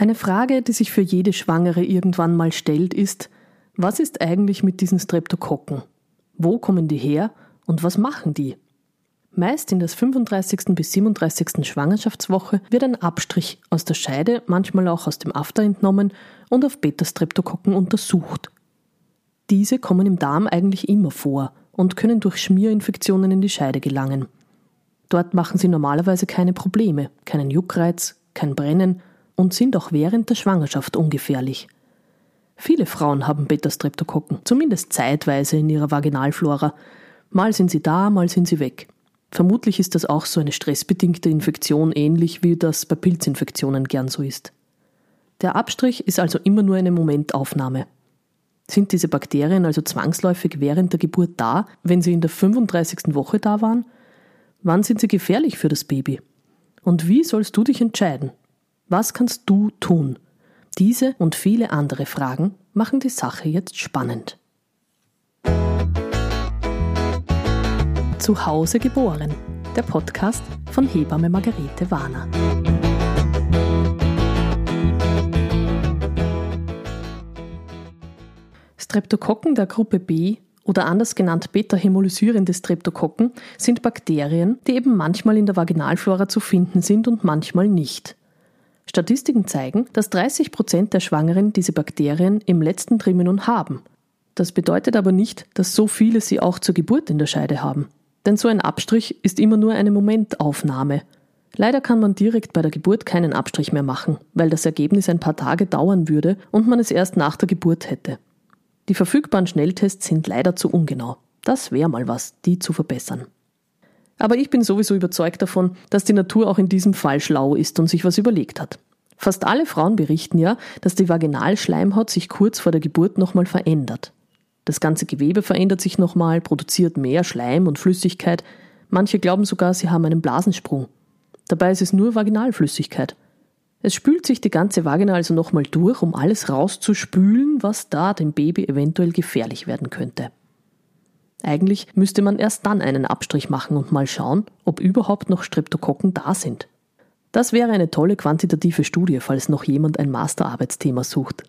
Eine Frage, die sich für jede Schwangere irgendwann mal stellt, ist, was ist eigentlich mit diesen Streptokokken? Wo kommen die her und was machen die? Meist in der 35. bis 37. Schwangerschaftswoche wird ein Abstrich aus der Scheide, manchmal auch aus dem After entnommen und auf Beta-Streptokokken untersucht. Diese kommen im Darm eigentlich immer vor und können durch Schmierinfektionen in die Scheide gelangen. Dort machen sie normalerweise keine Probleme, keinen Juckreiz, kein Brennen und sind auch während der Schwangerschaft ungefährlich. Viele Frauen haben Beta-Streptokokken, zumindest zeitweise in ihrer Vaginalflora. Mal sind sie da, mal sind sie weg. Vermutlich ist das auch so eine stressbedingte Infektion, ähnlich wie das bei Pilzinfektionen gern so ist. Der Abstrich ist also immer nur eine Momentaufnahme. Sind diese Bakterien also zwangsläufig während der Geburt da, wenn sie in der 35. Woche da waren? Wann sind sie gefährlich für das Baby? Und wie sollst du dich entscheiden? Was kannst du tun? Diese und viele andere Fragen machen die Sache jetzt spannend. Zu Hause geboren, der Podcast von Hebamme Margarete Warner. Streptokokken der Gruppe B oder anders genannt beta-hämolysierende Streptokokken sind Bakterien, die eben manchmal in der Vaginalflora zu finden sind und manchmal nicht. Statistiken zeigen, dass 30 Prozent der Schwangeren diese Bakterien im letzten Trimenon haben. Das bedeutet aber nicht, dass so viele sie auch zur Geburt in der Scheide haben. Denn so ein Abstrich ist immer nur eine Momentaufnahme. Leider kann man direkt bei der Geburt keinen Abstrich mehr machen, weil das Ergebnis ein paar Tage dauern würde und man es erst nach der Geburt hätte. Die verfügbaren Schnelltests sind leider zu ungenau. Das wäre mal was, die zu verbessern. Aber ich bin sowieso überzeugt davon, dass die Natur auch in diesem Fall schlau ist und sich was überlegt hat. Fast alle Frauen berichten ja, dass die Vaginalschleimhaut sich kurz vor der Geburt nochmal verändert. Das ganze Gewebe verändert sich nochmal, produziert mehr Schleim und Flüssigkeit. Manche glauben sogar, sie haben einen Blasensprung. Dabei ist es nur Vaginalflüssigkeit. Es spült sich die ganze Vagina also nochmal durch, um alles rauszuspülen, was da dem Baby eventuell gefährlich werden könnte. Eigentlich müsste man erst dann einen Abstrich machen und mal schauen, ob überhaupt noch Streptokokken da sind. Das wäre eine tolle quantitative Studie, falls noch jemand ein Masterarbeitsthema sucht.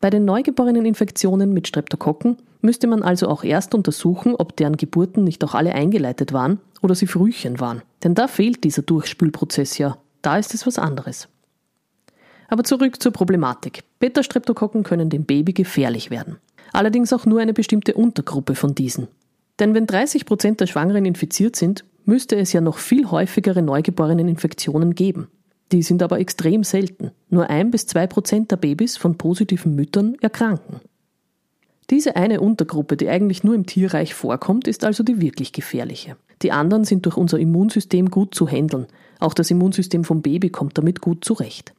Bei den neugeborenen Infektionen mit Streptokokken müsste man also auch erst untersuchen, ob deren Geburten nicht auch alle eingeleitet waren oder sie Frühchen waren. Denn da fehlt dieser Durchspülprozess ja. Da ist es was anderes. Aber zurück zur Problematik. Beta-Streptokokken können dem Baby gefährlich werden allerdings auch nur eine bestimmte Untergruppe von diesen. Denn wenn 30 Prozent der Schwangeren infiziert sind, müsste es ja noch viel häufigere Neugeboreneninfektionen geben. Die sind aber extrem selten. Nur ein bis zwei Prozent der Babys von positiven Müttern erkranken. Diese eine Untergruppe, die eigentlich nur im Tierreich vorkommt, ist also die wirklich gefährliche. Die anderen sind durch unser Immunsystem gut zu handeln. Auch das Immunsystem vom Baby kommt damit gut zurecht.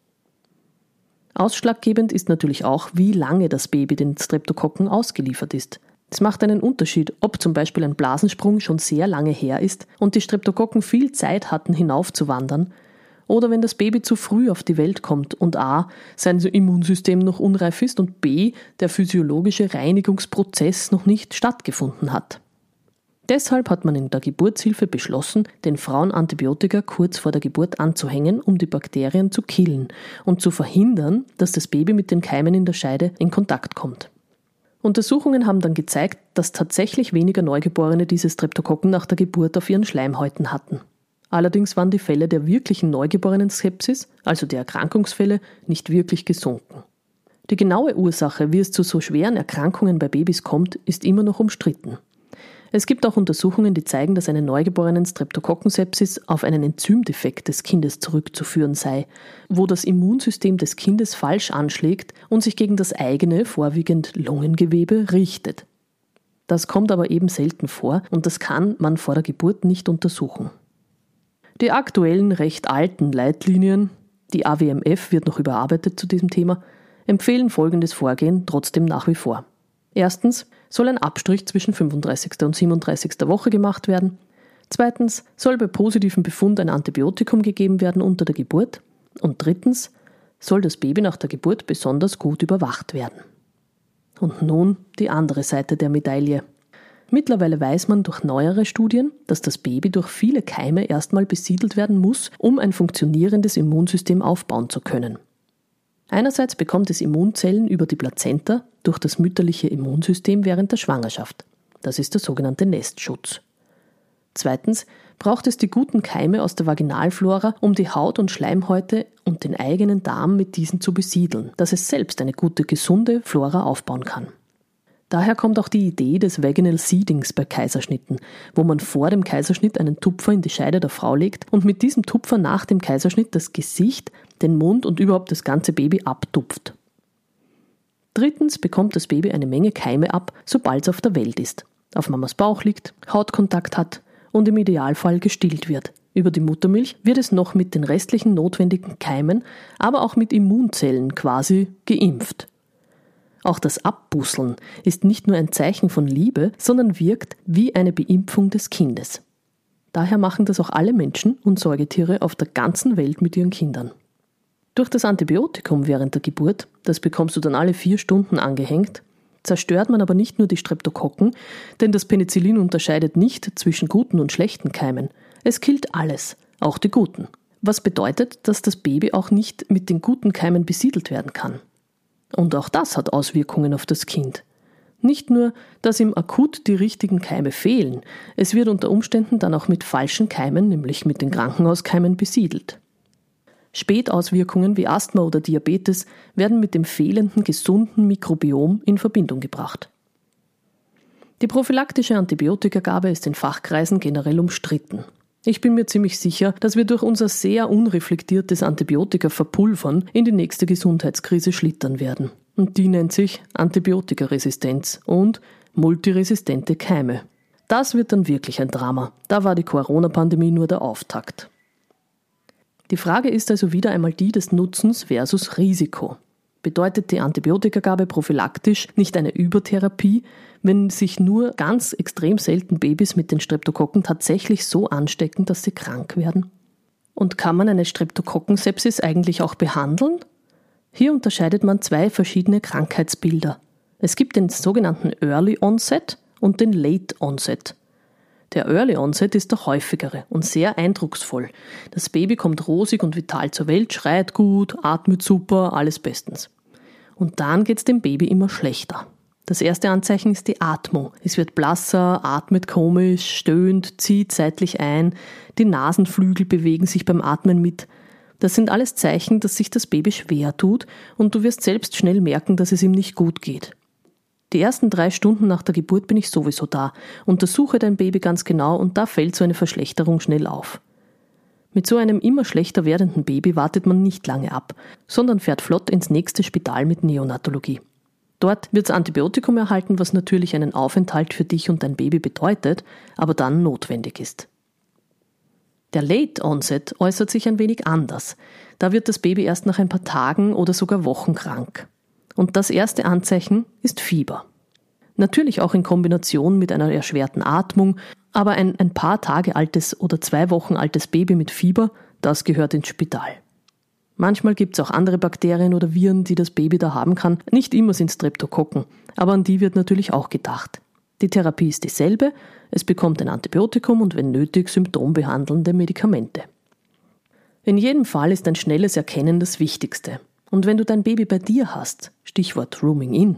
Ausschlaggebend ist natürlich auch, wie lange das Baby den Streptokokken ausgeliefert ist. Es macht einen Unterschied, ob zum Beispiel ein Blasensprung schon sehr lange her ist und die Streptokokken viel Zeit hatten, hinaufzuwandern, oder wenn das Baby zu früh auf die Welt kommt und a. sein Immunsystem noch unreif ist und b. der physiologische Reinigungsprozess noch nicht stattgefunden hat. Deshalb hat man in der Geburtshilfe beschlossen, den Frauen Antibiotika kurz vor der Geburt anzuhängen, um die Bakterien zu killen und zu verhindern, dass das Baby mit den Keimen in der Scheide in Kontakt kommt. Untersuchungen haben dann gezeigt, dass tatsächlich weniger Neugeborene diese Streptokokken nach der Geburt auf ihren Schleimhäuten hatten. Allerdings waren die Fälle der wirklichen Neugeborenen-Skepsis, also der Erkrankungsfälle, nicht wirklich gesunken. Die genaue Ursache, wie es zu so schweren Erkrankungen bei Babys kommt, ist immer noch umstritten. Es gibt auch Untersuchungen, die zeigen, dass eine neugeborenen Streptokokkensepsis auf einen Enzymdefekt des Kindes zurückzuführen sei, wo das Immunsystem des Kindes falsch anschlägt und sich gegen das eigene, vorwiegend Lungengewebe, richtet. Das kommt aber eben selten vor und das kann man vor der Geburt nicht untersuchen. Die aktuellen recht alten Leitlinien, die AWMF wird noch überarbeitet zu diesem Thema, empfehlen folgendes Vorgehen trotzdem nach wie vor. Erstens soll ein Abstrich zwischen 35. und 37. Woche gemacht werden. Zweitens soll bei positivem Befund ein Antibiotikum gegeben werden unter der Geburt. Und drittens soll das Baby nach der Geburt besonders gut überwacht werden. Und nun die andere Seite der Medaille. Mittlerweile weiß man durch neuere Studien, dass das Baby durch viele Keime erstmal besiedelt werden muss, um ein funktionierendes Immunsystem aufbauen zu können. Einerseits bekommt es Immunzellen über die Plazenta durch das mütterliche Immunsystem während der Schwangerschaft. Das ist der sogenannte Nestschutz. Zweitens braucht es die guten Keime aus der Vaginalflora, um die Haut und Schleimhäute und den eigenen Darm mit diesen zu besiedeln, dass es selbst eine gute, gesunde Flora aufbauen kann. Daher kommt auch die Idee des Vaginal Seedings bei Kaiserschnitten, wo man vor dem Kaiserschnitt einen Tupfer in die Scheide der Frau legt und mit diesem Tupfer nach dem Kaiserschnitt das Gesicht, den Mund und überhaupt das ganze Baby abtupft. Drittens bekommt das Baby eine Menge Keime ab, sobald es auf der Welt ist, auf Mamas Bauch liegt, Hautkontakt hat und im Idealfall gestillt wird. Über die Muttermilch wird es noch mit den restlichen notwendigen Keimen, aber auch mit Immunzellen quasi geimpft. Auch das Abbusseln ist nicht nur ein Zeichen von Liebe, sondern wirkt wie eine Beimpfung des Kindes. Daher machen das auch alle Menschen und Säugetiere auf der ganzen Welt mit ihren Kindern. Durch das Antibiotikum während der Geburt, das bekommst du dann alle vier Stunden angehängt, zerstört man aber nicht nur die Streptokokken, denn das Penicillin unterscheidet nicht zwischen guten und schlechten Keimen. Es killt alles, auch die guten. Was bedeutet, dass das Baby auch nicht mit den guten Keimen besiedelt werden kann. Und auch das hat Auswirkungen auf das Kind. Nicht nur, dass ihm akut die richtigen Keime fehlen, es wird unter Umständen dann auch mit falschen Keimen, nämlich mit den Krankenhauskeimen, besiedelt. Spätauswirkungen wie Asthma oder Diabetes werden mit dem fehlenden gesunden Mikrobiom in Verbindung gebracht. Die prophylaktische Antibiotikagabe ist in Fachkreisen generell umstritten. Ich bin mir ziemlich sicher, dass wir durch unser sehr unreflektiertes Antibiotika-Verpulvern in die nächste Gesundheitskrise schlittern werden. Und die nennt sich Antibiotikaresistenz und multiresistente Keime. Das wird dann wirklich ein Drama. Da war die Corona-Pandemie nur der Auftakt. Die Frage ist also wieder einmal die des Nutzens versus Risiko. Bedeutet die Antibiotikagabe prophylaktisch nicht eine Übertherapie, wenn sich nur ganz extrem selten Babys mit den Streptokokken tatsächlich so anstecken, dass sie krank werden? Und kann man eine Streptokokkensepsis eigentlich auch behandeln? Hier unterscheidet man zwei verschiedene Krankheitsbilder. Es gibt den sogenannten Early Onset und den Late Onset. Der Early Onset ist der häufigere und sehr eindrucksvoll. Das Baby kommt rosig und vital zur Welt, schreit gut, atmet super, alles bestens. Und dann geht es dem Baby immer schlechter. Das erste Anzeichen ist die Atmung. Es wird blasser, atmet komisch, stöhnt, zieht seitlich ein, die Nasenflügel bewegen sich beim Atmen mit. Das sind alles Zeichen, dass sich das Baby schwer tut und du wirst selbst schnell merken, dass es ihm nicht gut geht. Die ersten drei Stunden nach der Geburt bin ich sowieso da, untersuche dein Baby ganz genau und da fällt so eine Verschlechterung schnell auf. Mit so einem immer schlechter werdenden Baby wartet man nicht lange ab, sondern fährt flott ins nächste Spital mit Neonatologie. Dort wird das Antibiotikum erhalten, was natürlich einen Aufenthalt für dich und dein Baby bedeutet, aber dann notwendig ist. Der Late Onset äußert sich ein wenig anders. Da wird das Baby erst nach ein paar Tagen oder sogar Wochen krank. Und das erste Anzeichen ist Fieber. Natürlich auch in Kombination mit einer erschwerten Atmung, aber ein, ein paar Tage altes oder zwei Wochen altes Baby mit Fieber, das gehört ins Spital. Manchmal gibt es auch andere Bakterien oder Viren, die das Baby da haben kann. Nicht immer sind Streptokokken, aber an die wird natürlich auch gedacht. Die Therapie ist dieselbe, es bekommt ein Antibiotikum und wenn nötig symptombehandelnde Medikamente. In jedem Fall ist ein schnelles Erkennen das Wichtigste. Und wenn du dein Baby bei dir hast, Stichwort Rooming In,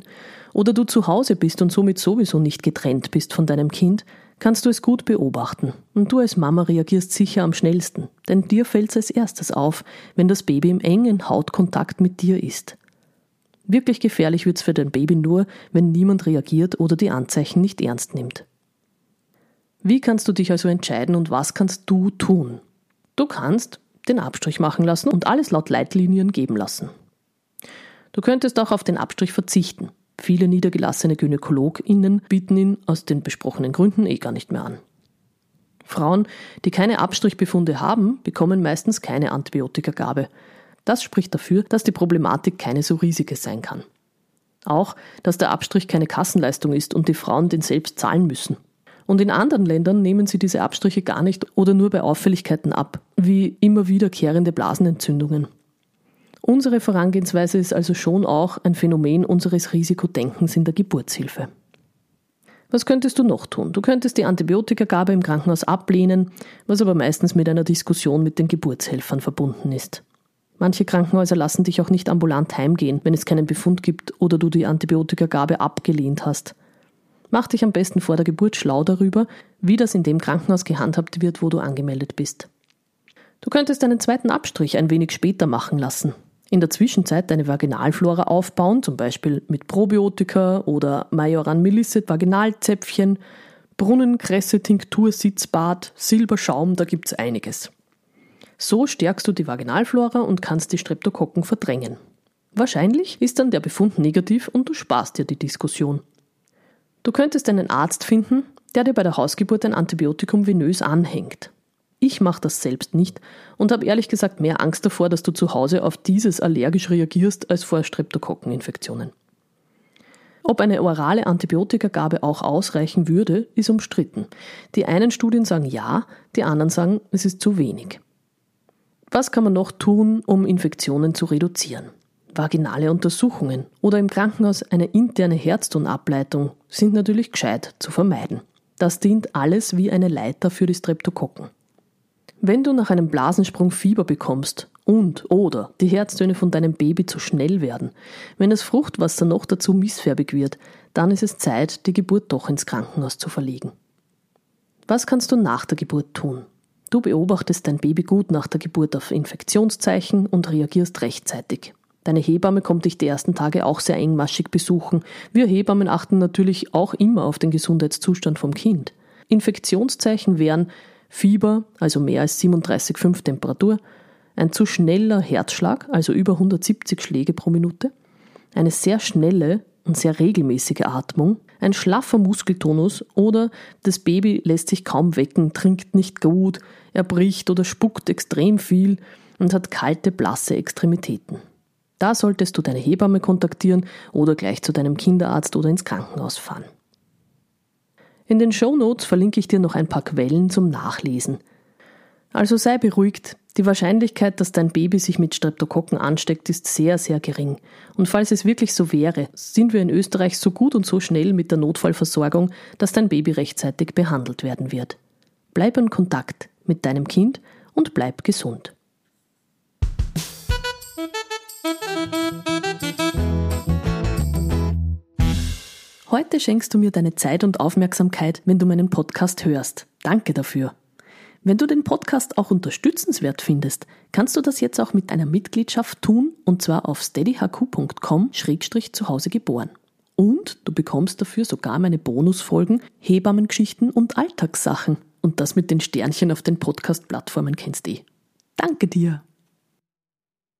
oder du zu Hause bist und somit sowieso nicht getrennt bist von deinem Kind, kannst du es gut beobachten. Und du als Mama reagierst sicher am schnellsten, denn dir fällt es als erstes auf, wenn das Baby im engen Hautkontakt mit dir ist. Wirklich gefährlich wird es für dein Baby nur, wenn niemand reagiert oder die Anzeichen nicht ernst nimmt. Wie kannst du dich also entscheiden und was kannst du tun? Du kannst den Abstrich machen lassen und alles laut Leitlinien geben lassen. Du könntest auch auf den Abstrich verzichten. Viele niedergelassene GynäkologInnen bieten ihn aus den besprochenen Gründen eh gar nicht mehr an. Frauen, die keine Abstrichbefunde haben, bekommen meistens keine Antibiotikagabe. Das spricht dafür, dass die Problematik keine so riesige sein kann. Auch, dass der Abstrich keine Kassenleistung ist und die Frauen den selbst zahlen müssen. Und in anderen Ländern nehmen sie diese Abstriche gar nicht oder nur bei Auffälligkeiten ab, wie immer wiederkehrende Blasenentzündungen. Unsere Vorangehensweise ist also schon auch ein Phänomen unseres Risikodenkens in der Geburtshilfe. Was könntest du noch tun? Du könntest die Antibiotikagabe im Krankenhaus ablehnen, was aber meistens mit einer Diskussion mit den Geburtshelfern verbunden ist. Manche Krankenhäuser lassen dich auch nicht ambulant heimgehen, wenn es keinen Befund gibt oder du die Antibiotikagabe abgelehnt hast. Mach dich am besten vor der Geburt schlau darüber, wie das in dem Krankenhaus gehandhabt wird, wo du angemeldet bist. Du könntest einen zweiten Abstrich ein wenig später machen lassen. In der Zwischenzeit deine Vaginalflora aufbauen, zum Beispiel mit Probiotika oder Majoran Melisset Vaginalzäpfchen, Brunnenkresse, Tinktur, Sitzbad, Silberschaum, da gibt's einiges. So stärkst du die Vaginalflora und kannst die Streptokokken verdrängen. Wahrscheinlich ist dann der Befund negativ und du sparst dir die Diskussion. Du könntest einen Arzt finden, der dir bei der Hausgeburt ein Antibiotikum venös anhängt. Ich mache das selbst nicht und habe ehrlich gesagt mehr Angst davor, dass du zu Hause auf dieses allergisch reagierst, als vor Streptokokkeninfektionen. Ob eine orale Antibiotikagabe auch ausreichen würde, ist umstritten. Die einen Studien sagen ja, die anderen sagen, es ist zu wenig. Was kann man noch tun, um Infektionen zu reduzieren? Vaginale Untersuchungen oder im Krankenhaus eine interne Herztonableitung sind natürlich gescheit zu vermeiden. Das dient alles wie eine Leiter für die Streptokokken. Wenn du nach einem Blasensprung Fieber bekommst und oder die Herztöne von deinem Baby zu schnell werden, wenn das Fruchtwasser noch dazu missfärbig wird, dann ist es Zeit, die Geburt doch ins Krankenhaus zu verlegen. Was kannst du nach der Geburt tun? Du beobachtest dein Baby gut nach der Geburt auf Infektionszeichen und reagierst rechtzeitig. Deine Hebamme kommt dich die ersten Tage auch sehr engmaschig besuchen. Wir Hebammen achten natürlich auch immer auf den Gesundheitszustand vom Kind. Infektionszeichen wären Fieber, also mehr als 37,5 Temperatur, ein zu schneller Herzschlag, also über 170 Schläge pro Minute, eine sehr schnelle und sehr regelmäßige Atmung, ein schlaffer Muskeltonus oder das Baby lässt sich kaum wecken, trinkt nicht gut, er bricht oder spuckt extrem viel und hat kalte, blasse Extremitäten. Da solltest du deine Hebamme kontaktieren oder gleich zu deinem Kinderarzt oder ins Krankenhaus fahren. In den Show Notes verlinke ich dir noch ein paar Quellen zum Nachlesen. Also sei beruhigt, die Wahrscheinlichkeit, dass dein Baby sich mit Streptokokken ansteckt, ist sehr, sehr gering. Und falls es wirklich so wäre, sind wir in Österreich so gut und so schnell mit der Notfallversorgung, dass dein Baby rechtzeitig behandelt werden wird. Bleib in Kontakt mit deinem Kind und bleib gesund. Heute schenkst du mir deine Zeit und Aufmerksamkeit, wenn du meinen Podcast hörst. Danke dafür. Wenn du den Podcast auch unterstützenswert findest, kannst du das jetzt auch mit einer Mitgliedschaft tun und zwar auf steadyhq.com-zu Hause geboren. Und du bekommst dafür sogar meine Bonusfolgen, Hebammengeschichten und Alltagssachen. Und das mit den Sternchen auf den Podcast-Plattformen kennst du eh. Danke dir!